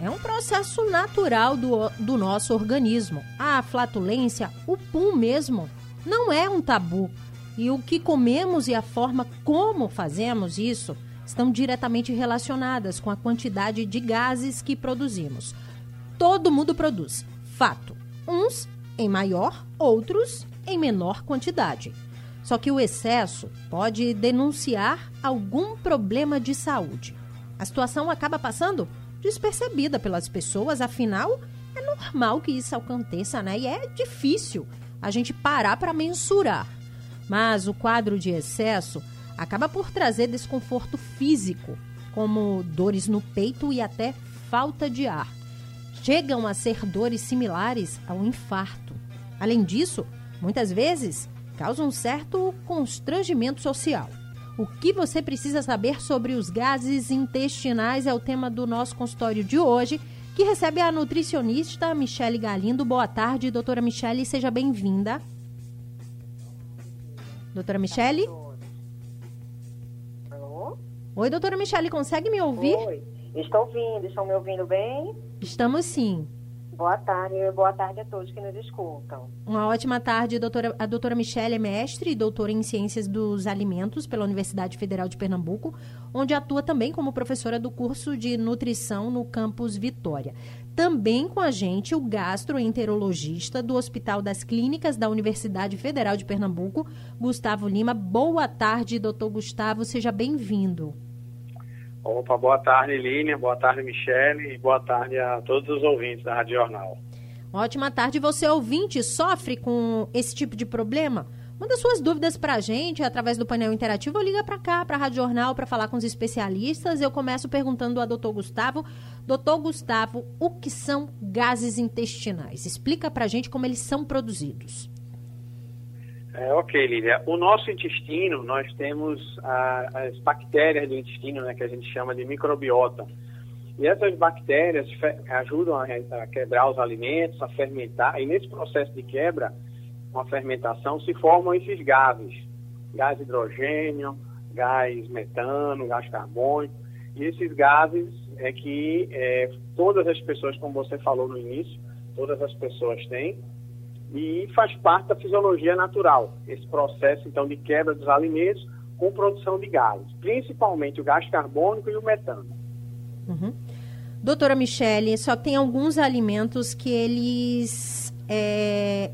é um processo natural do, do nosso organismo. A flatulência, o pum mesmo, não é um tabu. E o que comemos e a forma como fazemos isso estão diretamente relacionadas com a quantidade de gases que produzimos. Todo mundo produz, fato. Uns em maior, outros em menor quantidade. Só que o excesso pode denunciar algum problema de saúde. A situação acaba passando despercebida pelas pessoas, afinal, é normal que isso aconteça, né? E é difícil a gente parar para mensurar. Mas o quadro de excesso acaba por trazer desconforto físico, como dores no peito e até falta de ar. Chegam a ser dores similares ao infarto. Além disso, muitas vezes causam um certo constrangimento social. O que você precisa saber sobre os gases intestinais é o tema do nosso consultório de hoje, que recebe a nutricionista Michele Galindo. Boa tarde, doutora Michele, seja bem-vinda. Doutora Michele? Alô? Oi, doutora Michele, consegue me ouvir? Oi, estou ouvindo, estão me ouvindo bem? Estamos sim. Boa tarde, boa tarde a todos que nos escutam. Uma ótima tarde, doutora. A doutora Michelle é mestre e doutora em Ciências dos Alimentos pela Universidade Federal de Pernambuco, onde atua também como professora do curso de nutrição no campus Vitória. Também com a gente o gastroenterologista do Hospital das Clínicas da Universidade Federal de Pernambuco, Gustavo Lima. Boa tarde, doutor Gustavo, seja bem-vindo. Opa, boa tarde, Línia, boa tarde, Michele, e boa tarde a todos os ouvintes da Rádio Jornal. Ótima tarde. Você, ouvinte, sofre com esse tipo de problema? Manda suas dúvidas para a gente através do painel interativo ou liga para cá, para a Rádio Jornal, para falar com os especialistas. Eu começo perguntando ao doutor Gustavo. Doutor Gustavo, o que são gases intestinais? Explica para a gente como eles são produzidos. É, ok, Lívia. O nosso intestino, nós temos a, as bactérias do intestino, né, que a gente chama de microbiota. E essas bactérias ajudam a, a, quebrar os alimentos, a fermentar. E nesse processo de quebra, uma fermentação, se formam esses gases. Gás hidrogênio, gás metano, gás carbônico. E esses gases é que é, todas as pessoas, como você falou no início, todas as pessoas têm e faz parte da fisiologia natural, esse processo então de quebra dos alimentos com produção de gases, principalmente o gás carbônico e o metano. Uhum. Doutora Michele, só tem alguns alimentos que eles é,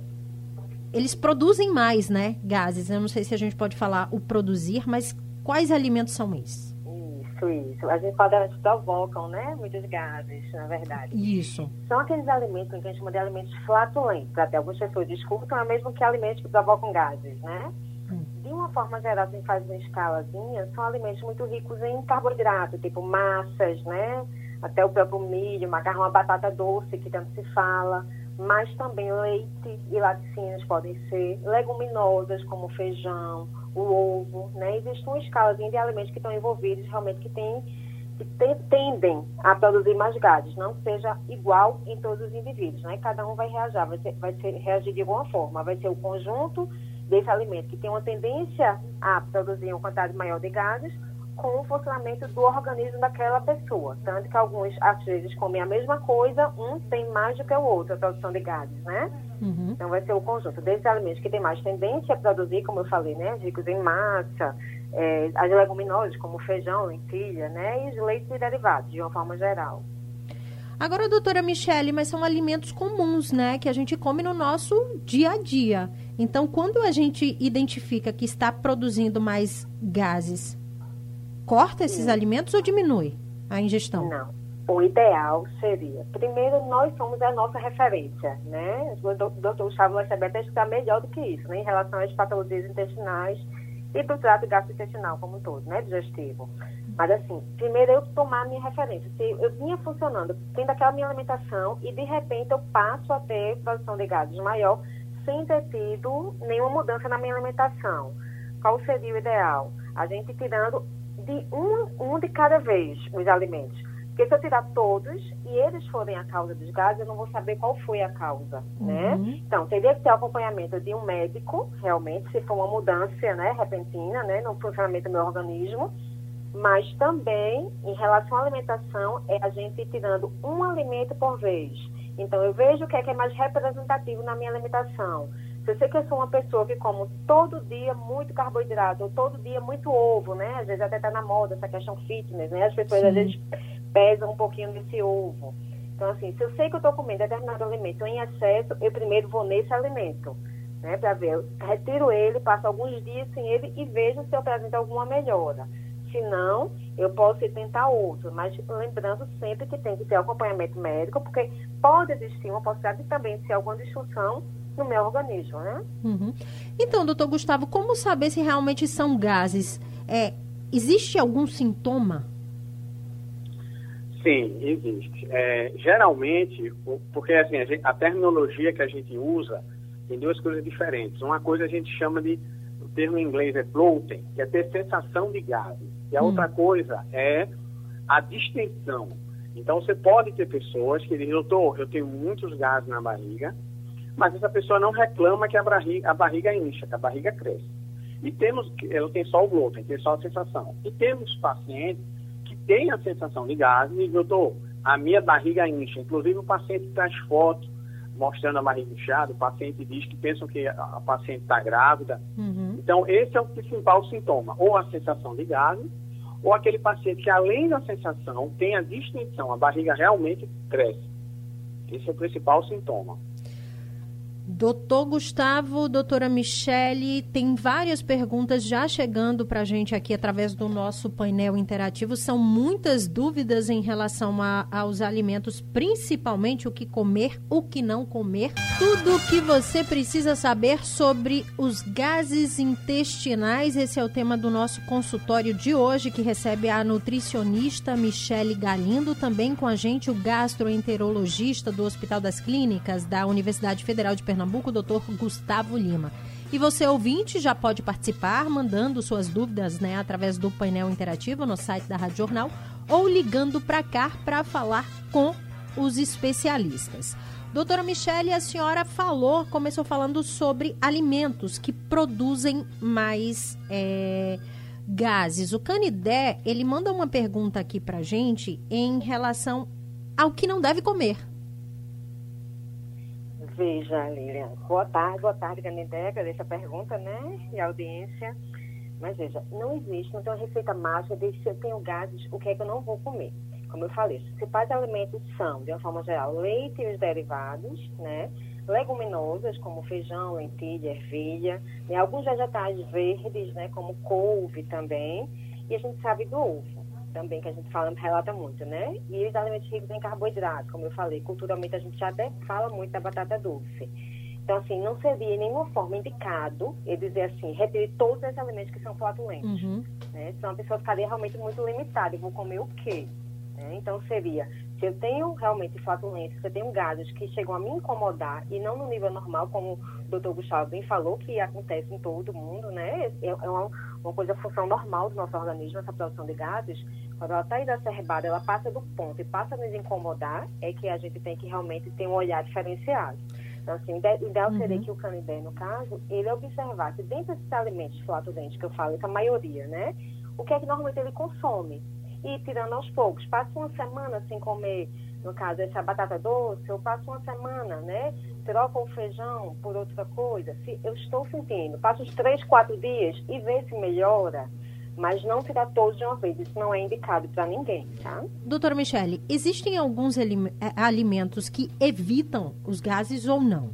eles produzem mais, né, gases. Eu não sei se a gente pode falar o produzir, mas quais alimentos são esses? Isso, isso. As enquadramentos provocam, né? Muitos gases, na verdade. Isso. São aqueles alimentos que a gente chama de alimentos flatulentos. Até algumas pessoas discutem, é mesmo que alimentos que provocam gases, né? Hum. De uma forma geral, se faz uma escalazinha, são alimentos muito ricos em carboidrato, tipo massas, né? Até o próprio milho, macarrão, a batata doce, que tanto se fala mas também leite e laticínios podem ser, leguminosas como feijão, o ovo, né? Existe uma escala de alimentos que estão envolvidos realmente que tem que tendem a produzir mais gases, não seja igual em todos os indivíduos, né? Cada um vai reagir, vai, ser, vai ser, reagir de alguma forma, vai ser o conjunto desse alimento que tem uma tendência a produzir uma quantidade maior de gases com o funcionamento do organismo daquela pessoa. Tanto que alguns, às vezes, comem a mesma coisa, um tem mais do que o outro, a produção de gases, né? Uhum. Então, vai ser o conjunto desses alimentos que tem mais tendência a produzir, como eu falei, né? Ricos em massa, é, as leguminosas, como feijão, lentilha, né? E os leites e derivados, de uma forma geral. Agora, doutora Michele, mas são alimentos comuns, né? Que a gente come no nosso dia a dia. Então, quando a gente identifica que está produzindo mais gases, corta esses Sim. alimentos ou diminui a ingestão? Não. O ideal seria, primeiro, nós somos a nossa referência, né? O doutor Gustavo Lacebet está melhor do que isso, né? Em relação às patologias intestinais e para o trato gastrointestinal como um todo, né? Digestivo. Mas assim, primeiro eu tomar a minha referência. Se eu vinha funcionando, tendo aquela minha alimentação e de repente eu passo a ter produção de gases maior sem ter tido nenhuma mudança na minha alimentação. Qual seria o ideal? A gente tirando de um, um de cada vez os alimentos. Porque se eu tirar todos e eles forem a causa dos gases, eu não vou saber qual foi a causa, né? uhum. né? Então, teria que ter o acompanhamento de um médico, realmente, se for uma mudança, né, repentina, né, no funcionamento do meu organismo. Mas também, em relação à alimentação, é a gente ir tirando um alimento por vez. Então, eu vejo o que é, que é mais representativo na minha alimentação. Se eu sei que eu sou uma pessoa que como todo dia muito carboidrato, ou todo dia muito ovo, né? Às vezes até está na moda essa questão fitness, né? As pessoas Sim. às vezes pesam um pouquinho desse ovo. Então, assim, se eu sei que eu estou comendo determinado alimento em excesso, eu primeiro vou nesse alimento, né? Para ver, retiro ele, passo alguns dias sem ele e vejo se eu apresento alguma melhora. Se não, eu posso tentar outro, mas lembrando sempre que tem que ter acompanhamento médico, porque pode existir uma possibilidade de também ser alguma disfunção no meu organismo, né? Uhum. Então, doutor Gustavo, como saber se realmente são gases? É, existe algum sintoma? Sim, existe. É, geralmente, porque assim, a, gente, a, terminologia que a gente usa tem duas coisas diferentes. Uma coisa a gente chama de, o termo em inglês é bloating, que é ter sensação de gases. E a hum. outra coisa é a distensão. Então, você pode ter pessoas que dizem, doutor, eu tenho muitos gases na barriga, mas essa pessoa não reclama que a barriga, a barriga incha, que a barriga cresce. E temos, ela tem só o glúten, tem só a sensação. E temos pacientes têm a sensação de gases e doutor, a minha barriga incha. Inclusive o paciente traz foto mostrando a barriga inchada, o paciente diz que pensam que a, paciente está grávida. Uhum. Então, esse é o principal sintoma, ou a sensação de gases, ou aquele paciente que além da sensação tem a distensão, a barriga realmente cresce. Esse é o principal sintoma. Doutor Gustavo, doutora Michele, tem várias perguntas já chegando para a gente aqui através do nosso painel interativo. São muitas dúvidas em relação a, aos alimentos, principalmente o que comer, o que não comer. Tudo o que você precisa saber sobre os gases intestinais. Esse é o tema do nosso consultório de hoje, que recebe a nutricionista Michele Galindo, também com a gente o gastroenterologista do Hospital das Clínicas da Universidade Federal de Pernambuco. Pernambuco, doutor Gustavo Lima. E você, ouvinte, já pode participar mandando suas dúvidas né, através do painel interativo no site da Rádio Jornal ou ligando para cá para falar com os especialistas. Doutora Michele, a senhora falou, começou falando sobre alimentos que produzem mais é, gases. O Canidé, ele manda uma pergunta aqui para gente em relação ao que não deve comer. Veja, Lilian. Boa tarde, boa tarde, Canindé. Agradeço a pergunta, né? E a audiência. Mas veja, não existe, não tem uma receita mágica de se eu tenho gases, o que é que eu não vou comer. Como eu falei, os principais alimentos são, de uma forma geral, leite e os derivados, né? Leguminosas, como feijão, lentilha, ervilha, né? alguns vegetais verdes, né? Como couve também. E a gente sabe do ovo também, que a gente fala, relata muito, né? E os alimentos ricos em carboidrato, como eu falei, culturalmente a gente já até fala muito da batata doce. Então, assim, não seria em nenhuma forma indicado eu dizer assim, retire todos os alimentos que são flatulentos. Uhum. Né? Senão a pessoa ficaria realmente muito limitada. Eu vou comer o quê? Né? Então, seria, se eu tenho realmente flatulência, se eu tenho gases que chegam a me incomodar e não no nível normal, como o doutor Gustavo bem falou, que acontece em todo mundo, né? É, é uma, uma coisa, função normal do nosso organismo, essa produção de gases. Quando ela está exacerbada, ela passa do ponto e passa a nos incomodar, é que a gente tem que realmente ter um olhar diferenciado. Então, assim, o ideal uhum. seria que o canidé, no caso, ele observasse dentro desses alimentos flatulentes que eu falo, que a maioria, né? O que é que normalmente ele consome. E tirando aos poucos. Passa uma semana sem comer, no caso, essa batata doce, eu passo uma semana, né? Troca o feijão por outra coisa. Se eu estou sentindo, passo uns três, quatro dias e vê se melhora mas não tirar todos de uma vez. Isso não é indicado para ninguém, tá? Doutora Michele, existem alguns eh, alimentos que evitam os gases ou não?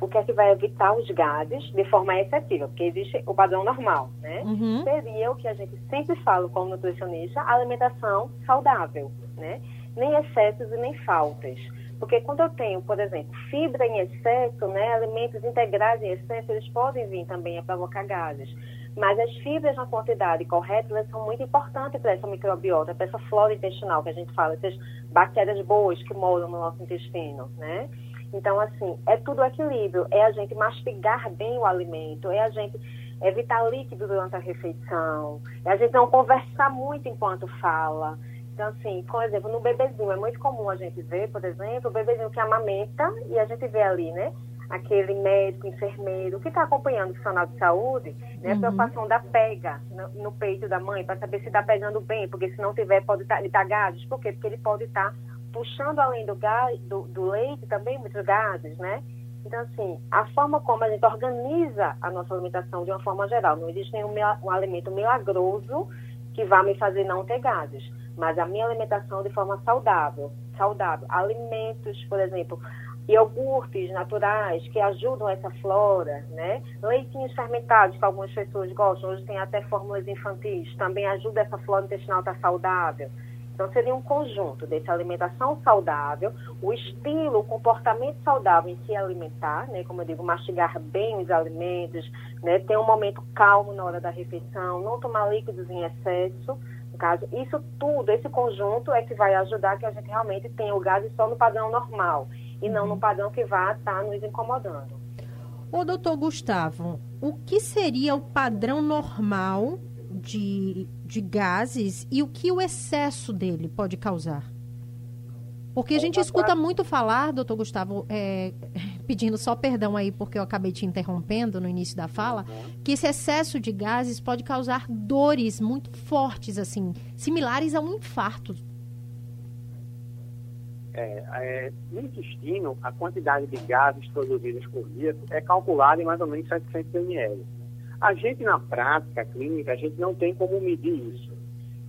O que é que vai evitar os gases de forma excessiva? Porque existe o padrão normal, né? Uhum. Seria o que a gente sempre fala como nutricionista, alimentação saudável, né? Nem excessos e nem faltas. Porque quando eu tenho, por exemplo, fibra em excesso, né, alimentos integrais em excesso, eles podem vir também a provocar gases. Mas as fibras na quantidade correta, elas são muito importantes para essa microbiota, para essa flora intestinal que a gente fala, essas bactérias boas que moram no nosso intestino, né? Então, assim, é tudo equilíbrio. É a gente mastigar bem o alimento, é a gente evitar líquido durante a refeição, é a gente não conversar muito enquanto fala. Então, assim, por exemplo, no bebezinho, é muito comum a gente ver, por exemplo, o bebezinho que amamenta e a gente vê ali, né? Aquele médico, enfermeiro, que está acompanhando o profissional de saúde, né? A uhum. preocupação da pega no, no, peito da mãe, para saber se está pegando bem, porque se não tiver, pode estar tá, gases. Por quê? Porque ele pode estar tá puxando além do, gás, do, do leite também muitos gases, né? Então, assim, a forma como a gente organiza a nossa alimentação de uma forma geral, não existe nenhum um alimento milagroso que vá me fazer não ter gases, mas a minha alimentação de forma saudável, saudável, alimentos, por exemplo, iogurtes naturais que ajudam essa flora, né? Leitinhos fermentados que algumas pessoas gostam, hoje tem até fórmulas infantis, também ajuda essa flora intestinal a estar saudável. Então, seria um conjunto dessa alimentação saudável, o estilo, o comportamento saudável em se alimentar, né? Como eu digo, mastigar bem os alimentos, né? Ter um momento calmo na hora da refeição, não tomar líquidos em excesso. No caso, isso tudo, esse conjunto é que vai ajudar que a gente realmente tenha o gás só no padrão normal e não no padrão que vá estar nos incomodando. Ô, doutor Gustavo, o que seria o padrão normal de, de gases e o que o excesso dele pode causar? Porque a gente escuta muito falar, doutor Gustavo, é, pedindo só perdão aí porque eu acabei te interrompendo no início da fala, que esse excesso de gases pode causar dores muito fortes, assim, similares a um infarto. É, é, no intestino, a quantidade de gases produzidos por dia é calculada em mais ou menos 700 ml. A gente, na prática clínica, a gente não tem como medir isso.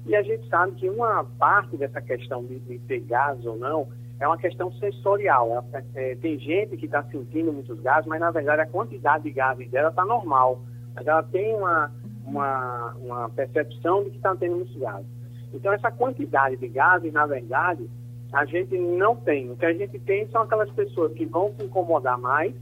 E a gente sabe que uma parte dessa questão de, de ter gases ou não é uma questão sensorial. É, é, tem gente que está sentindo muitos gases, mas na verdade a quantidade de gases dela está normal. Mas ela tem uma, uma, uma percepção de que está tendo muitos gases. Então, essa quantidade de gases, na verdade, a gente não tem. O que a gente tem são aquelas pessoas que vão se incomodar mais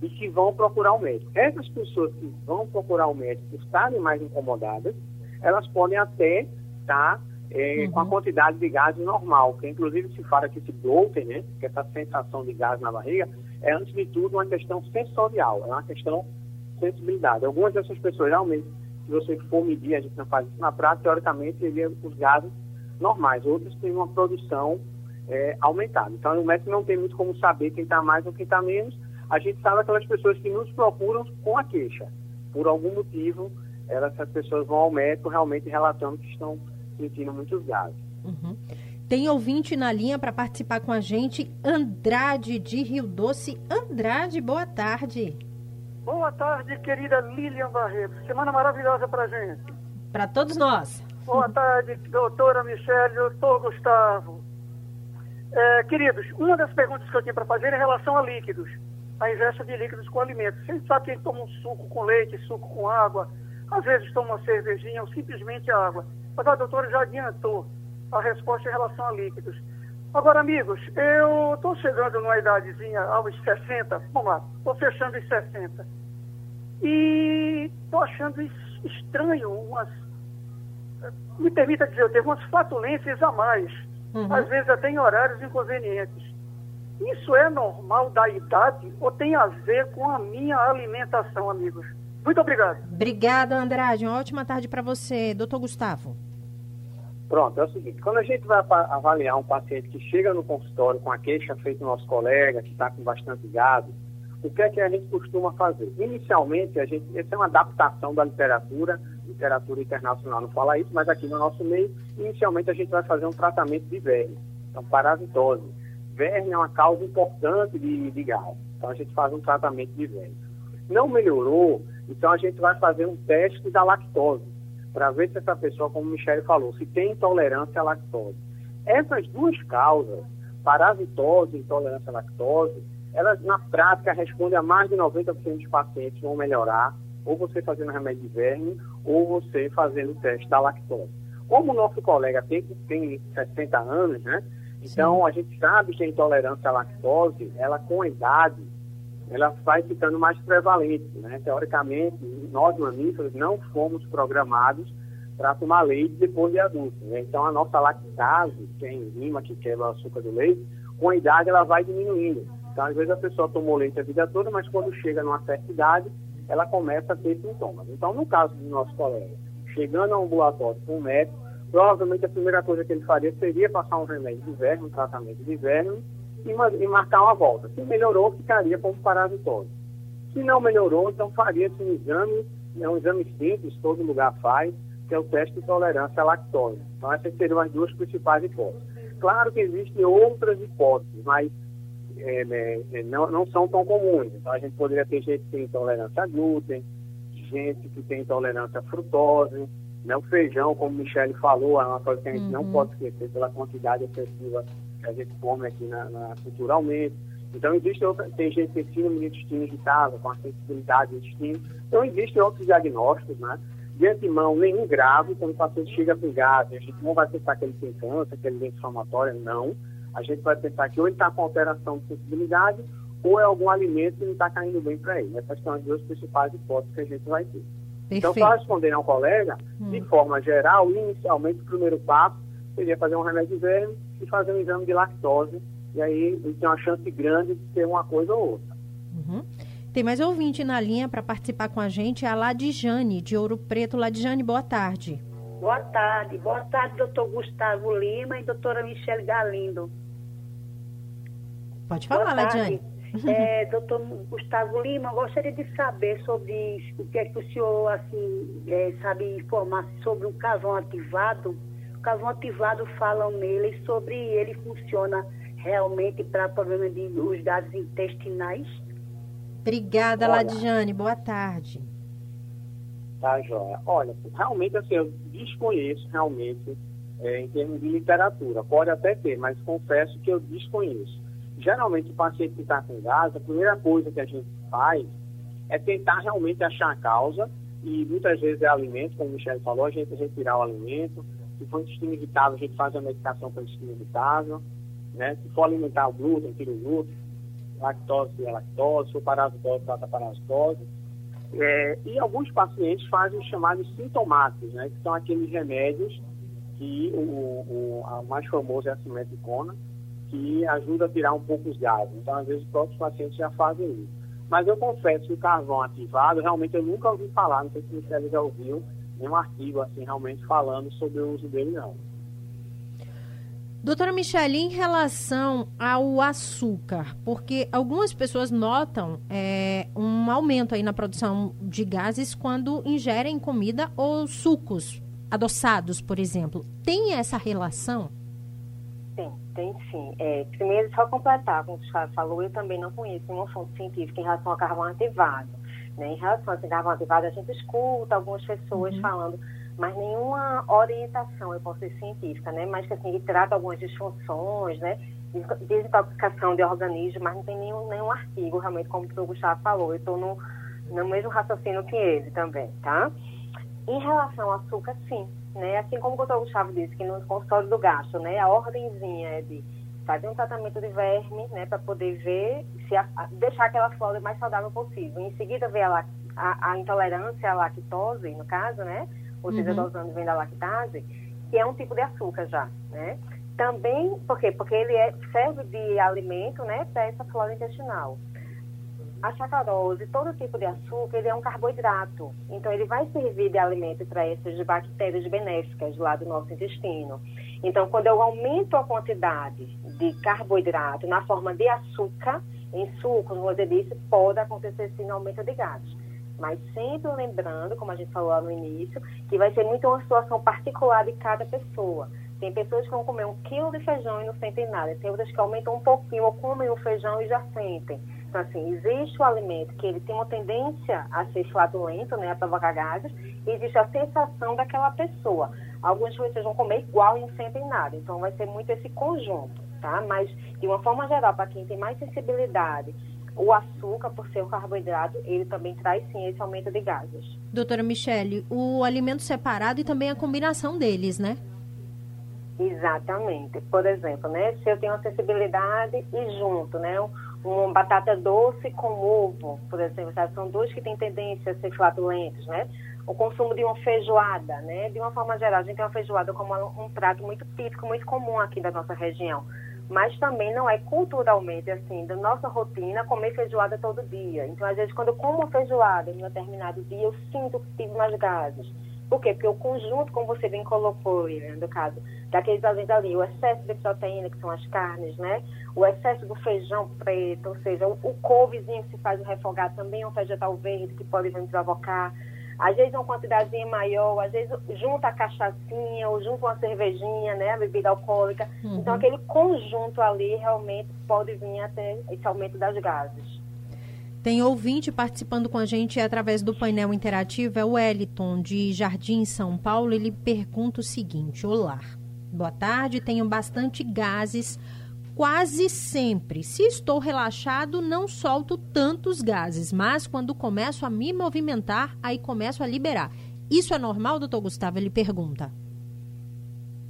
e que vão procurar o médico. Essas pessoas que vão procurar o médico estarem mais incomodadas, elas podem até estar é, uhum. com a quantidade de gás normal, que inclusive se fala que esse bloating, né, que essa sensação de gás na barriga, é antes de tudo uma questão sensorial, é uma questão de sensibilidade. Algumas dessas pessoas realmente, se você for medir, a gente não faz isso na prática, teoricamente seriam os gases normais, outros têm uma produção é, aumentada. Então o médico não tem muito como saber quem está mais ou quem está menos, a gente sabe aquelas pessoas que nos procuram com a queixa. Por algum motivo, elas, essas pessoas vão ao médico realmente relatando que estão sentindo muitos gases. Uhum. Tem ouvinte na linha para participar com a gente, Andrade de Rio Doce. Andrade, boa tarde. Boa tarde, querida Lilian Barreto. Semana maravilhosa para gente. Para todos nós. Boa tarde, doutora Michele, doutor Gustavo. É, queridos, uma das perguntas que eu tinha para fazer é em relação a líquidos a ingesta de líquidos com alimentos. A gente sabe que gente toma um suco com leite, suco com água, às vezes toma uma cervejinha ou simplesmente água. Mas a doutora já adiantou a resposta em relação a líquidos. Agora, amigos, eu estou chegando numa idadezinha aos 60, vamos lá, estou fechando os 60. E estou achando estranho umas, me permita dizer, eu tenho umas flatulências a mais, uhum. às vezes até em horários inconvenientes. Isso é normal da idade ou tem a ver com a minha alimentação, amigos? Muito obrigado. Obrigada, Andrade. Uma ótima tarde para você. Doutor Gustavo. Pronto, é o seguinte, quando a gente vai avaliar um paciente que chega no consultório com a queixa feita do nosso colega, que está com bastante gado, o que é que a gente costuma fazer? Inicialmente, a gente, essa é uma adaptação da literatura, literatura internacional não fala isso, mas aqui no nosso meio, inicialmente a gente vai fazer um tratamento de verme, então parasitose verme é uma causa importante de, de gás. Então a gente faz um tratamento de verme. Não melhorou, então a gente vai fazer um teste da lactose, para ver se essa pessoa, como o Michele falou, se tem intolerância à lactose. Essas duas causas, parasitose e intolerância à lactose, elas na prática respondem a mais de 90% dos pacientes vão melhorar, ou você fazendo remédio de verme, ou você fazendo o teste da lactose. Como o nosso colega tem, tem 60 anos, né? Então, Sim. a gente sabe que a intolerância à lactose, ela com a idade, ela vai ficando mais prevalente. Né? Teoricamente, nós mamíferos não fomos programados para tomar leite depois de adulto. Né? Então, a nossa lactase, que é a enzima que quebra o açúcar do leite, com a idade ela vai diminuindo. Então, às vezes a pessoa tomou leite a vida toda, mas quando chega numa certa idade, ela começa a ter sintomas. Então, no caso do nosso colega, chegando ao ambulatório com um médico, provavelmente a primeira coisa que ele faria seria passar um remédio de verme, um tratamento de verme, e, marcar uma volta. Se melhorou, ficaria como parasitose. Se não melhorou, então faria-se um exame, é um exame simples, todo lugar faz, que é o teste de tolerância à lactose. Então, essas seriam as duas principais hipóteses. Claro que existem outras hipóteses, mas é, né, é, não, não são tão comuns. Então, a gente poderia ter gente que tem intolerância a glúten, gente que tem intolerância à frutose, né? o feijão, como o Michele falou, é uma coisa que a gente uhum. não pode esquecer pela quantidade excessiva que a gente come aqui na, na culturalmente. Então, existe outra, tem gente que tem síndrome de intestino irritável, com a sensibilidade do intestino. Então, existem outros diagnósticos, né? De antemão, nenhum grave, quando o paciente chega com gás, a gente não vai pensar que ele tem câncer, que ele é inflamatório, não. A gente vai pensar que ou ele está com alteração de sensibilidade, ou é algum alimento que não está caindo bem para ele. Essas são as duas principais hipóteses que a gente vai ter. Perfeito. Então, para responder ao colega, hum. de forma geral, inicialmente, o primeiro passo seria fazer um remédio de verme e fazer um exame de lactose. E aí ele tem uma chance grande de ter uma coisa ou outra. Uhum. Tem mais ouvinte na linha para participar com a gente, é a Ladijane, de Ouro Preto. Ladijane, boa tarde. Boa tarde. Boa tarde, doutor Gustavo Lima e doutora Michele Galindo. Pode falar, Ladijane. É, doutor Gustavo Lima, gostaria de saber sobre o que é que o senhor assim, é, sabe informar sobre o carvão ativado carvão ativado falam nele sobre ele funciona realmente para problema de os gases intestinais. Obrigada, Olha, Ladiane. Boa tarde. Tá, Joia. Olha, realmente assim, eu desconheço realmente é, em termos de literatura. Pode até ter, mas confesso que eu desconheço. Geralmente o paciente que está com gás, a primeira coisa que a gente faz é tentar realmente achar a causa e muitas vezes é alimento, como o Michele falou, a gente retirar o alimento, se for intestino irritável, a gente faz a medicação para intestino irritável. Né? Se for alimentar o glúten, tira o glúten. Lactose, é lactose. Se for parasitose, trata parasitose. É, e alguns pacientes fazem os chamados sintomáticos, né? que são aqueles remédios que o, o a mais famoso é a simeticona, que ajuda a tirar um pouco os gases. Então, às vezes, os próprios pacientes já fazem isso. Mas eu confesso que o carvão ativado, realmente eu nunca ouvi falar, não sei se Michele já ouviu, nenhum artigo assim realmente falando sobre o uso dele não. Doutora Michele, em relação ao açúcar, porque algumas pessoas notam é, um aumento aí na produção de gases quando ingerem comida ou sucos adoçados, por exemplo. Tem essa relação? Tem, tem sim. É, primeiro, só completar, como o Gustavo falou, eu também não conheço nenhuma fonte científica em relação ao carvão ativado. Né? Em relação a cigarro ativado, a gente escuta algumas pessoas uhum. falando, mas nenhuma orientação, eu posso ser científica, né? Mas que assim, ele trata algumas disfunções, né? Desintoxicação de organismos, mas não tem nenhum, nenhum artigo, realmente, como o Gustavo falou. Eu estou no, no mesmo raciocínio que ele também, tá? Em relação ao açúcar, sim. Né? Assim como o doutor Gustavo disse, que no consultório do gasto, né, a ordemzinha é de fazer um tratamento de verme, né, para poder ver se a, deixar aquela flora o mais saudável possível. Em seguida, ver a, a, a intolerância à lactose, no caso, né, ou seja, uhum. dosando vem da lactase, que é um tipo de açúcar já, né. Também, por quê? Porque ele é, serve de alimento, né, para essa flora intestinal. A sacarose, todo tipo de açúcar, ele é um carboidrato. Então, ele vai servir de alimento para essas bactérias benéficas lá do nosso intestino. Então, quando eu aumento a quantidade de carboidrato na forma de açúcar, em suco, como você disse, pode acontecer sim aumento de gases. Mas sempre lembrando, como a gente falou lá no início, que vai ser muito uma situação particular de cada pessoa. Tem pessoas que vão comer um quilo de feijão e não sentem nada. Tem outras que aumentam um pouquinho ou comem o feijão e já sentem. Então, assim, existe o alimento que ele tem uma tendência a ser flatulento, né, a provocar gases, e existe a sensação daquela pessoa. Algumas pessoas vão comer igual e não sentem nada. Então, vai ser muito esse conjunto, tá? Mas, de uma forma geral, para quem tem mais sensibilidade, o açúcar, por ser um carboidrato, ele também traz sim esse aumento de gases. Doutora Michele, o alimento separado e também a combinação deles, né? Exatamente. Por exemplo, né, se eu tenho uma sensibilidade e junto, né, um, uma batata doce com ovo, por exemplo, sabe? são dois que têm tendência a ser flatulentos, né? O consumo de uma feijoada, né? De uma forma geral, a gente tem uma feijoada como um prato muito típico, muito comum aqui da nossa região. Mas também não é culturalmente, assim, da nossa rotina comer feijoada todo dia. Então, às vezes, quando eu como feijoada em um determinado dia, eu sinto que tive mais gases. Por quê? Porque o conjunto, como você bem colocou, né, no caso, daqueles alimentos ali, o excesso de proteína, que são as carnes, né? O excesso do feijão preto, ou seja, o, o couvezinho que se faz o refogado também é um vegetal verde que pode vir provocar. Às vezes uma quantidadezinha maior, às vezes junta a cachaçinha ou junta uma cervejinha, né? A bebida alcoólica. Uhum. Então aquele conjunto ali realmente pode vir a ter esse aumento das gases. Tem ouvinte participando com a gente através do painel interativo, é o Wellington, de Jardim, São Paulo. Ele pergunta o seguinte: Olá, boa tarde, tenho bastante gases quase sempre. Se estou relaxado, não solto tantos gases, mas quando começo a me movimentar, aí começo a liberar. Isso é normal, doutor Gustavo? Ele pergunta.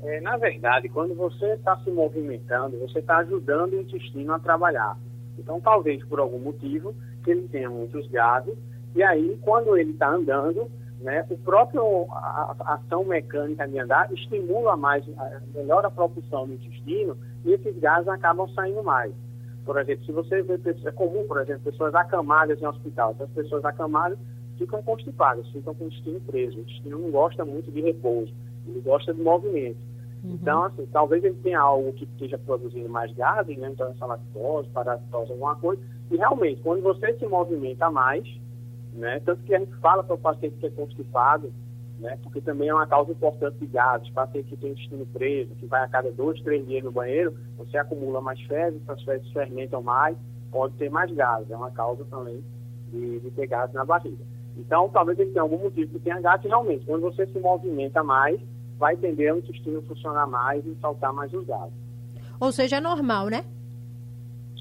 É, na verdade, quando você está se movimentando, você está ajudando o intestino a trabalhar. Então, talvez por algum motivo, que ele tenha muitos gases, e aí, quando ele está andando, né, o próprio a, a, ação mecânica de andar estimula mais, melhora a propulsão do intestino, e esses gases acabam saindo mais. Por exemplo, se você vê é comum, por exemplo, pessoas acamadas em hospital, essas pessoas acamadas ficam constipadas, ficam com o intestino preso. O intestino não gosta muito de repouso, ele gosta de movimento. Uhum. Então, assim, talvez ele tenha algo que esteja produzindo mais gases, né? Então, essa lactose, parasitose, alguma coisa. E realmente, quando você se movimenta mais, né? Tanto que a gente fala para o paciente que é constipado, né? Porque também é uma causa importante de gases. Paciente que tem o intestino preso, que vai a cada dois, três dias no banheiro, você acumula mais fezes, as fezes fermentam mais, pode ter mais gases. É uma causa também de, de ter gases na barriga. Então, talvez ele tenha algum motivo que tenha gases. Realmente, quando você se movimenta mais, vai tender o intestino funcionar mais e saltar mais os gases. Ou seja, é normal, né?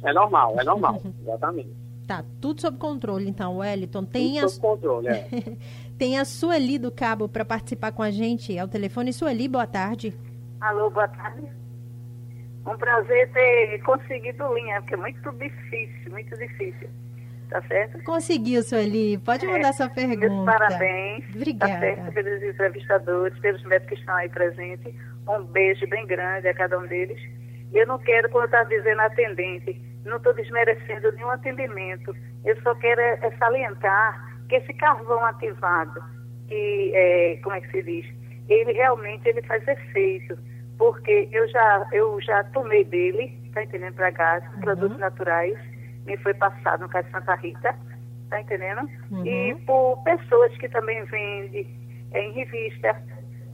É normal, é normal, exatamente. Tá, tudo sob controle, então, Wellington. Tem tudo a... sob controle, é. Tem a Sueli do Cabo para participar com a gente ao telefone. Sueli, boa tarde. Alô, boa tarde. Um prazer ter conseguido linha, porque é muito difícil, muito difícil tá certo? Conseguiu, Sueli. Pode mandar é, sua pergunta. Meus parabéns. Tá Obrigada. Tá certo, pelos entrevistadores, pelos médicos que estão aí presentes. Um beijo bem grande a cada um deles. Eu não quero, como eu estava dizendo, atendente, não estou desmerecendo nenhum atendimento. Eu só quero é, é salientar que esse carvão ativado, que, é, como é que se diz, ele realmente ele faz efeito, porque eu já, eu já tomei dele, tá entendendo, para gás, uhum. produtos naturais, me foi passado no caso de Santa Rita, tá entendendo? Uhum. E por pessoas que também vendem é, em revista,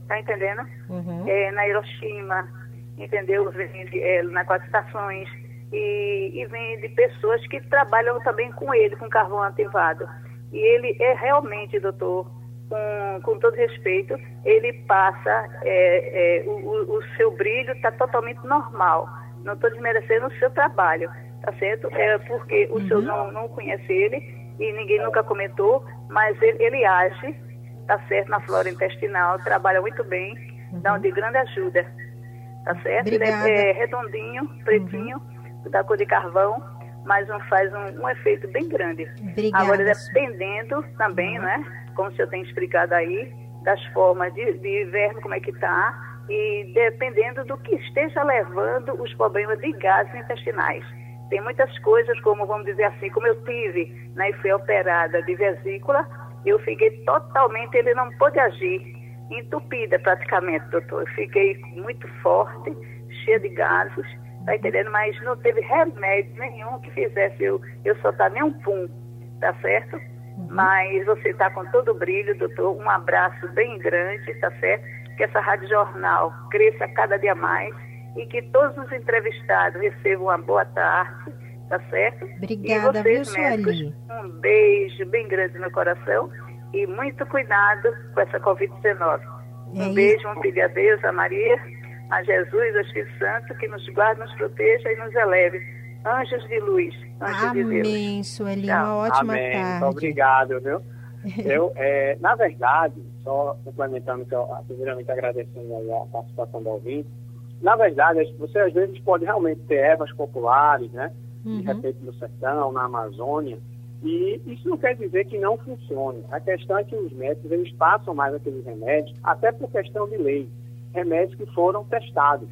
tá entendendo? Uhum. É, na Hiroshima, entendeu? Vende é, na quatro estações e, e vende pessoas que trabalham também com ele, com carvão ativado. E ele é realmente, doutor, com, com todo respeito, ele passa, é, é, o, o seu brilho está totalmente normal. Não estou desmerecendo o seu trabalho tá certo? É porque o uhum. senhor não, não conhece ele e ninguém nunca comentou, mas ele, ele age, tá certo, na flora intestinal, trabalha muito bem, uhum. dá uma de grande ajuda, tá certo? Obrigada. Ele é, é redondinho, pretinho, uhum. da cor de carvão, mas não faz um, um efeito bem grande. Obrigada. Agora, dependendo também, uhum. né, como o senhor tem explicado aí, das formas de, de verme, como é que tá, e dependendo do que esteja levando os problemas de gases intestinais. Tem muitas coisas, como vamos dizer assim, como eu tive né, e fui operada de vesícula, eu fiquei totalmente, ele não pôde agir, entupida praticamente, doutor. Eu fiquei muito forte, cheia de gases, tá entendendo? Mas não teve remédio nenhum que fizesse eu, eu soltar nem um pum, tá certo? Uhum. Mas você está com todo o brilho, doutor. Um abraço bem grande, tá certo? Que essa Rádio Jornal cresça cada dia mais e que todos os entrevistados recebam uma boa tarde, tá certo? Obrigada, e vocês, viu, médicos, um beijo bem grande no coração e muito cuidado com essa Covid-19. É um beijo, um pedir a Deus, a Maria, a Jesus, ao Espírito Santo, que nos guarde, nos proteja e nos eleve. Anjos de luz, anjos Amém, de Deus. Amém, Sueli, uma ótima Amém. tarde. Muito obrigado, viu? Eu, é, na verdade, só complementando, que eu, primeiramente agradecendo a participação do ouvinte, na verdade, você às vezes pode realmente ter ervas populares, né? uhum. de repente no sertão, na Amazônia, e isso não quer dizer que não funcione. A questão é que os médicos eles passam mais aqueles remédios, até por questão de lei, remédios que foram testados.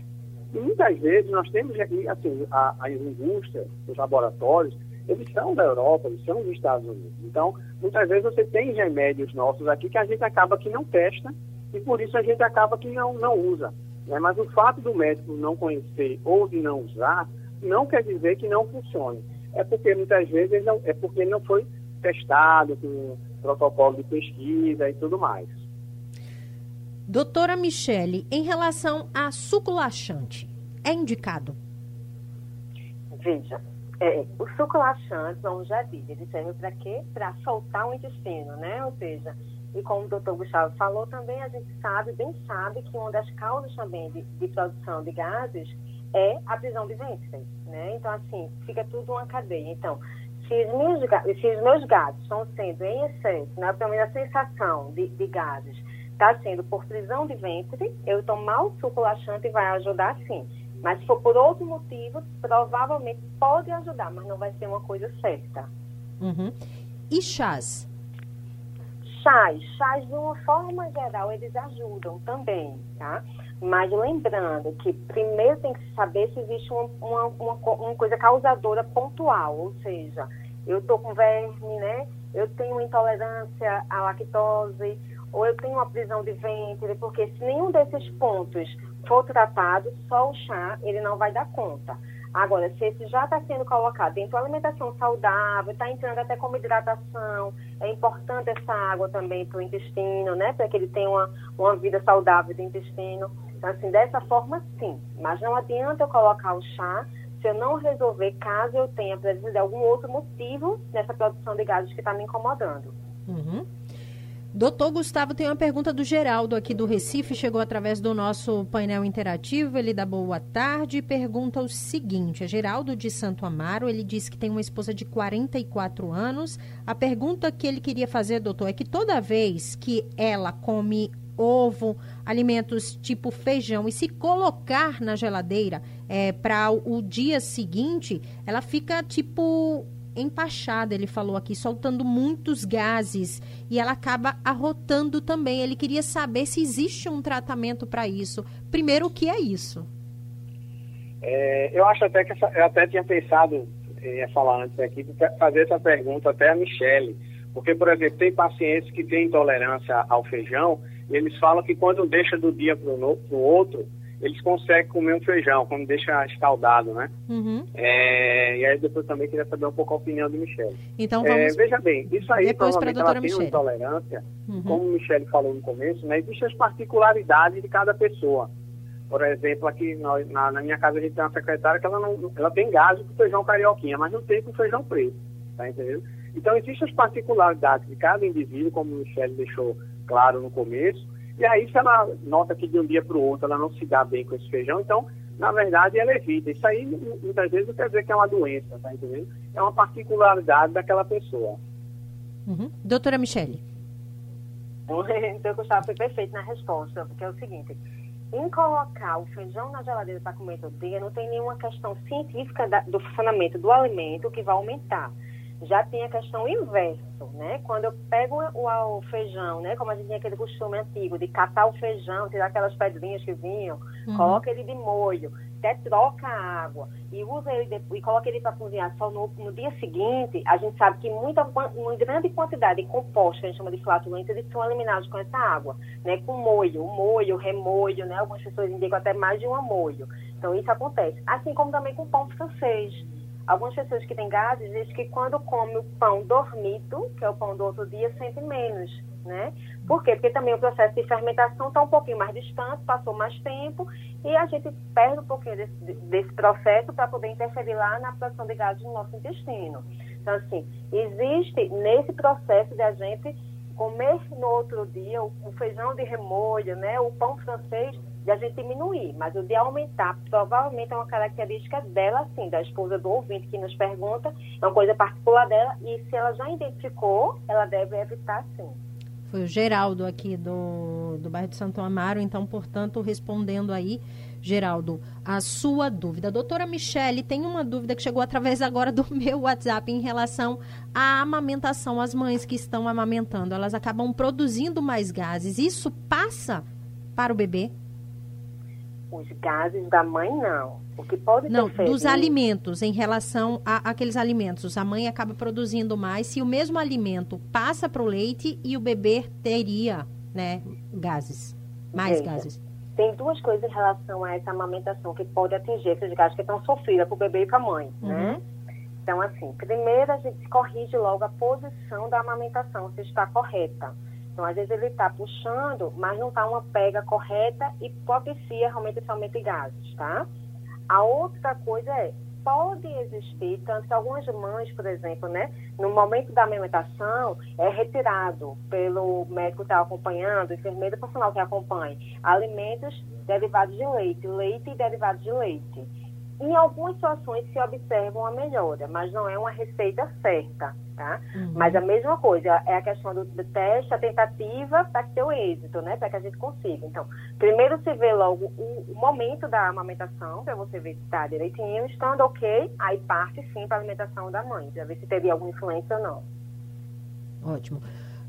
E muitas vezes nós temos aqui, assim, a, as indústrias, os laboratórios, eles são da Europa, eles são dos Estados Unidos. Então, muitas vezes você tem remédios nossos aqui que a gente acaba que não testa e por isso a gente acaba que não, não usa. Né? Mas o fato do médico não conhecer ou de não usar não quer dizer que não funcione. É porque muitas vezes não, é porque não foi testado com protocolo de pesquisa e tudo mais. Doutora Michele, em relação a suco laxante, é indicado? Veja, é, o suco laxante, como já disse, ele serve para quê? Para soltar o intestino, né? Ou seja, e como o doutor Gustavo falou, também a gente sabe, bem sabe, que uma das causas também de, de produção de gases é a prisão de ventre, né? Então, assim, fica tudo uma cadeia. Então, se os meus, se os meus gases estão sendo em excesso, né, pelo menos a sensação de, de gases está sendo por prisão de ventre, eu tomar o suco laxante vai ajudar sim. Mas se for por outro motivo, provavelmente pode ajudar, mas não vai ser uma coisa certa. Uhum. E chás? Chás, chás de uma forma geral, eles ajudam também, tá? Mas lembrando que primeiro tem que saber se existe uma, uma, uma, uma coisa causadora pontual, ou seja, eu estou com verme, né? Eu tenho intolerância à lactose, ou eu tenho uma prisão de ventre, porque se nenhum desses pontos for tratado, só o chá ele não vai dar conta. Agora, se esse já está sendo colocado dentro da alimentação saudável, está entrando até como hidratação, é importante essa água também para o intestino, né? Para que ele tenha uma, uma vida saudável do intestino. Então, assim, dessa forma, sim. Mas não adianta eu colocar o chá se eu não resolver caso eu tenha, por exemplo, algum outro motivo nessa produção de gases que está me incomodando. Uhum. Doutor Gustavo tem uma pergunta do Geraldo aqui do Recife, chegou através do nosso painel interativo. Ele dá boa tarde e pergunta o seguinte: é Geraldo de Santo Amaro, ele disse que tem uma esposa de 44 anos. A pergunta que ele queria fazer, doutor, é que toda vez que ela come ovo, alimentos tipo feijão e se colocar na geladeira é, para o dia seguinte, ela fica tipo empachada, ele falou aqui, soltando muitos gases e ela acaba arrotando também. Ele queria saber se existe um tratamento para isso. Primeiro, o que é isso? É, eu acho até que essa, eu até tinha pensado em falar antes aqui, fazer essa pergunta até a Michele, porque, por exemplo, tem pacientes que têm intolerância ao feijão e eles falam que quando deixa do dia para o outro, eles conseguem comer um feijão, quando deixa escaldado, né? Uhum. É, e aí depois também queria saber um pouco a opinião de Michelle. Então vamos... É, veja bem, isso aí depois provavelmente ela tem uma intolerância, uhum. como o Michelle falou no começo, né? Existem as particularidades de cada pessoa. Por exemplo, aqui nós, na, na, minha casa a gente tem uma secretária que ela, não, ela tem gás com feijão carioquinha, mas não tem com feijão preto, tá entendendo? Então existem as particularidades de cada indivíduo, como o Michelle deixou claro no começo, e aí, se ela nota que de um dia para o outro ela não se dá bem com esse feijão, então, na verdade, ela evita. Isso aí, muitas vezes, não quer dizer que é uma doença, tá entendendo? É uma particularidade daquela pessoa. Uhum. Doutora Michele. Então, Gustavo foi perfeito na resposta, porque é o seguinte: em colocar o feijão na geladeira para comer todo dia, não tem nenhuma questão científica da, do funcionamento do alimento que vai aumentar já tem a questão inverso, né? Quando eu pego o, o, feijão, né? Como a gente tinha aquele costume antigo de catar o feijão, tirar aquelas pedrinhas que vinham, uhum. coloca ele de molho, até troca a água e usa ele de, e coloca ele para cozinhar só no, no, dia seguinte, a gente sabe que muita, uma grande quantidade de compostos, que a gente chama de flatulentos, eles são eliminados com essa água, né? Com molho, molho, remolho, né? Algumas pessoas indicam até mais de um molho. Então isso acontece. Assim como também com pão francês Algumas pessoas que têm gases dizem que quando come o pão dormido, que é o pão do outro dia, sente menos, né? Por quê? Porque também o processo de fermentação está um pouquinho mais distante, passou mais tempo e a gente perde um pouquinho desse, desse processo para poder interferir lá na produção de gases no nosso intestino. Então, assim, existe nesse processo de a gente comer no outro dia o, o feijão de remolho, né? O pão francês, de a gente diminuir, mas o de aumentar provavelmente é uma característica dela, sim, da esposa do ouvinte que nos pergunta, é uma coisa particular dela e se ela já identificou, ela deve evitar sim. Foi o Geraldo aqui do, do bairro de Santo Amaro, então, portanto, respondendo aí Geraldo, a sua dúvida. Doutora Michele, tem uma dúvida que chegou através agora do meu WhatsApp em relação à amamentação. As mães que estão amamentando, elas acabam produzindo mais gases. Isso passa para o bebê? Os gases da mãe, não. O que pode Não, dos alimentos, em relação a aqueles alimentos. A mãe acaba produzindo mais. Se o mesmo alimento passa para o leite e o bebê teria, né, gases, mais Veja, gases. Tem duas coisas em relação a essa amamentação que pode atingir esses gases que estão sofridas para o bebê e para a mãe, uhum. né? Então, assim, primeiro a gente corrige logo a posição da amamentação, se está correta. Então, às vezes ele está puxando, mas não está uma pega correta e propicia realmente esse aumento de gases, tá? A outra coisa é, pode existir, tanto que algumas mães, por exemplo, né, no momento da amamentação, é retirado pelo médico que está acompanhando, enfermeiro profissional que acompanha, alimentos derivados de leite, leite e derivados de leite. Em algumas situações se observa uma melhora, mas não é uma receita certa, tá? Uhum. Mas a mesma coisa, é a questão do, do teste, a tentativa para ter o êxito, né? Para que a gente consiga. Então, primeiro se vê logo o, o momento da amamentação, para você ver se está direitinho, estando ok, aí parte sim para a alimentação da mãe, para ver se teria alguma influência ou não. Ótimo.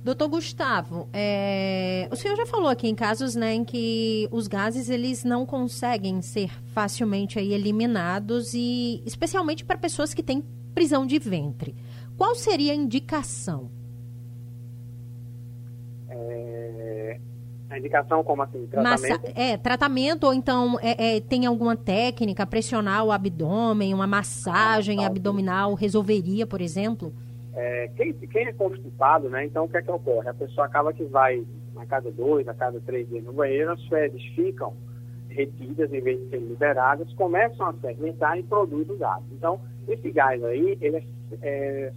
Doutor Gustavo, é, o senhor já falou aqui em casos né, em que os gases eles não conseguem ser facilmente aí eliminados e especialmente para pessoas que têm prisão de ventre. Qual seria a indicação? É, a indicação como assim? Tratamento? Massa, é, tratamento ou então é, é, tem alguma técnica, pressionar o abdômen, uma massagem ah, tá, abdominal resolveria, por exemplo? É, quem, quem, é constipado, né? Então o que é que ocorre? A pessoa acaba que vai a cada dois, a cada três dias no banheiro, as fezes ficam retidas em vez de serem liberadas, começam a fermentar e produzem o gás. Então, esse gás aí, ele é, é,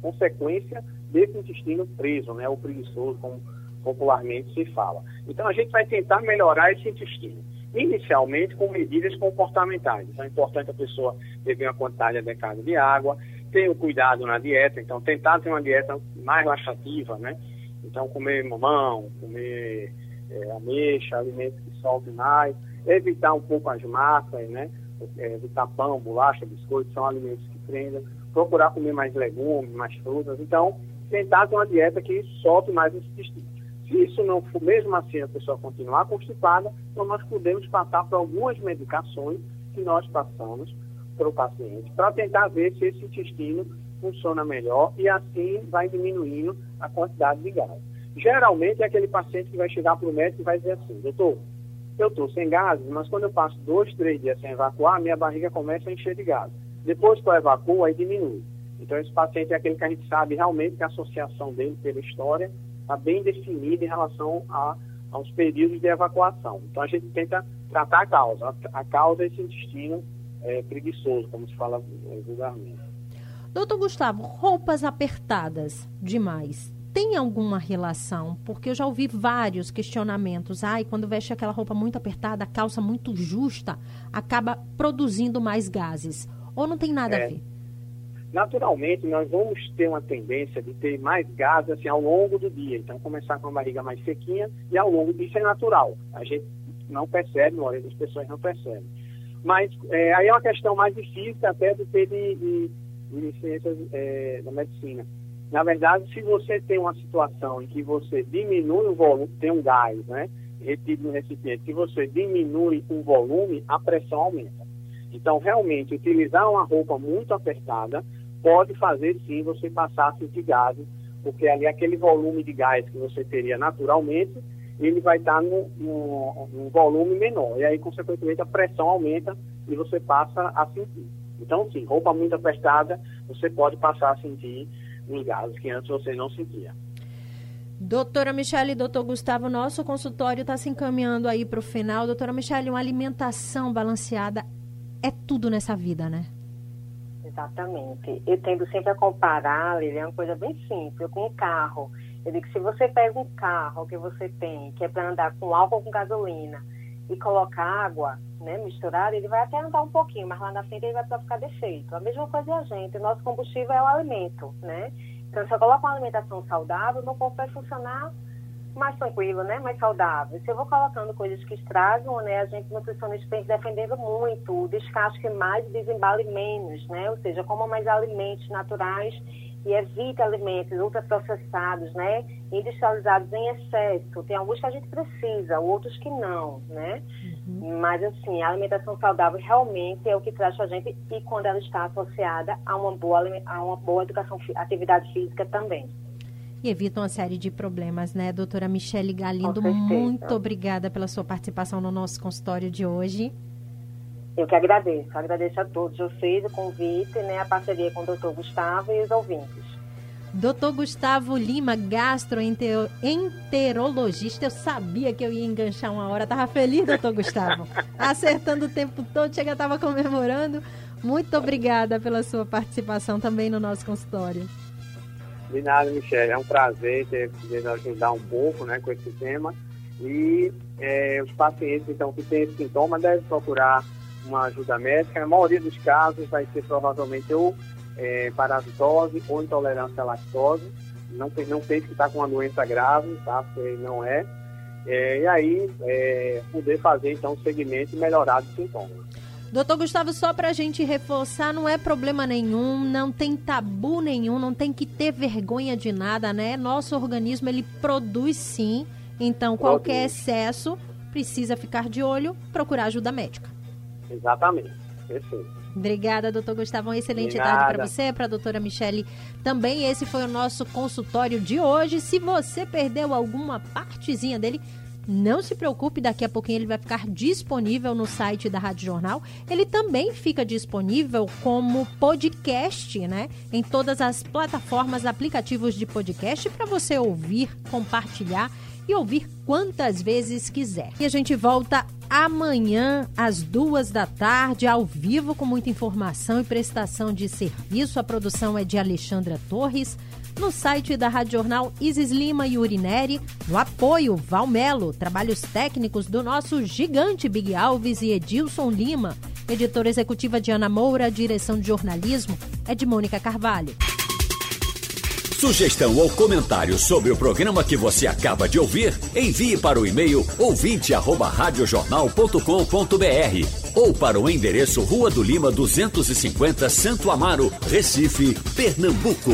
consequência desse intestino preso, né? O preguiçoso, como popularmente se fala. Então, a gente vai tentar melhorar esse intestino. Inicialmente com medidas comportamentais. Então, é importante a pessoa beber uma quantidade adequada de água, ter o cuidado na dieta, então tentar ter uma dieta mais laxativa, né? Então comer mamão, comer é, ameixa, alimentos que soltem mais, evitar um pouco as massas, né? É, evitar pão, bolacha, biscoito, são alimentos que prendem, procurar comer mais legumes, mais frutas, então tentar ter uma dieta que solte mais esse intestino. Se isso não for, mesmo assim a pessoa continuar constipada, então nós podemos passar por algumas medicações que nós passamos para o paciente, para tentar ver se esse intestino funciona melhor e assim vai diminuindo a quantidade de gás. Geralmente é aquele paciente que vai chegar para o médico e vai dizer assim, doutor, eu estou sem gases, mas quando eu passo dois, três dias sem evacuar, minha barriga começa a encher de gases. Depois que eu evacuo, aí diminui. Então esse paciente é aquele que a gente sabe realmente que a associação dele pela história está bem definida em relação a, aos períodos de evacuação. Então a gente tenta tratar a causa. A, causa é esse intestino é, preguiçoso, como se fala vulgarmente. Doutor Gustavo, roupas apertadas demais tem alguma relação? Porque eu já ouvi vários questionamentos. Ai, quando veste aquela roupa muito apertada, a calça muito justa, acaba produzindo mais gases. Ou não tem nada é, a ver? Naturalmente, nós vamos ter uma tendência de ter mais gases assim, ao longo do dia. Então, começar com a barriga mais sequinha e ao longo disso é natural. A gente não percebe, a maioria das pessoas não percebe. Mas é, aí é uma questão mais difícil até do que de, de, de ciências é, da medicina. Na verdade, se você tem uma situação em que você diminui o volume, tem um gás, né, retido no recipiente, se você diminui o volume, a pressão aumenta. Então, realmente, utilizar uma roupa muito apertada pode fazer sim você passar sentir gases, porque ali aquele volume de gás que você teria naturalmente ele vai estar no, volume menor. E aí, consequentemente, a pressão aumenta e você passa a sentir. Então, sim, roupa muito apertada, você pode passar a sentir os gases que antes você não sentia. Doutora Michele e doutor Gustavo, nosso consultório está se encaminhando aí para o final. Doutora Michele, uma alimentação balanceada é tudo nessa vida, né? Exatamente. Eu tendo sempre a comparar, ele é uma coisa bem simples, com o carro. Eu digo que se você pega um carro que você tem, que é para andar com álcool ou com gasolina, e colocar água né, misturada, ele vai até andar um pouquinho, mas lá na frente ele vai ficar defeito. A mesma coisa é a gente, o nosso combustível é o alimento, né? Então, se eu coloco uma alimentação saudável, meu corpo vai funcionar mais tranquilo, né? Mais saudável. Se eu vou colocando coisas que estragam, né? A gente nutricionista tem defendendo muito o descasque mais e desembale menos, né? Ou seja, coma mais alimentos naturais e evite alimentos ultraprocessados, né? Industrializados em excesso. Tem alguns que a gente precisa, outros que não, né? Uhum. Mas, assim, a alimentação saudável realmente é o que traz a gente e quando ela está associada a uma boa, a uma boa educação, atividade física também e evita uma série de problemas, né, doutora Michele Galindo? Muito obrigada pela sua participação no nosso consultório de hoje. Eu que agradeço, agradeço a todos vocês o convite, né, a parceria com o doutor Gustavo e os ouvintes. Doutor Gustavo Lima, gastroenterologista. Eu sabia que eu ia enganchar uma hora. Tava feliz, doutor Gustavo. Acertando o tempo todo, chega, tava comemorando. Muito obrigada pela sua participação também no nosso consultório. De nada. É um prazer ter podido ajudar um pouco né, com esse tema. E é, os pacientes então, que têm esse sintoma devem procurar uma ajuda médica. Na maioria dos casos vai ser provavelmente ou é, parasitose ou intolerância à lactose. Não, não pense que está com uma doença grave, tá? Porque não é. é e aí é, poder fazer então o segmento e melhorar os sintomas. Doutor Gustavo, só para a gente reforçar, não é problema nenhum, não tem tabu nenhum, não tem que ter vergonha de nada, né? Nosso organismo, ele produz sim, então qualquer excesso precisa ficar de olho, procurar ajuda médica. Exatamente, perfeito. Obrigada, doutor Gustavo. Uma excelente tarde para você, para a doutora Michele também. Esse foi o nosso consultório de hoje. Se você perdeu alguma partezinha dele, não se preocupe, daqui a pouquinho ele vai ficar disponível no site da Rádio Jornal. Ele também fica disponível como podcast, né? Em todas as plataformas, aplicativos de podcast para você ouvir, compartilhar e ouvir quantas vezes quiser. E a gente volta amanhã às duas da tarde, ao vivo, com muita informação e prestação de serviço. A produção é de Alexandra Torres no site da Rádio Jornal Isis Lima e Urineri, no apoio Valmelo, trabalhos técnicos do nosso gigante Big Alves e Edilson Lima, editora executiva de Ana Moura, direção de jornalismo é de Mônica Carvalho. Sugestão ou comentário sobre o programa que você acaba de ouvir, envie para o e-mail ouvinte@radiojornal.com.br ou para o endereço Rua do Lima 250, Santo Amaro, Recife, Pernambuco.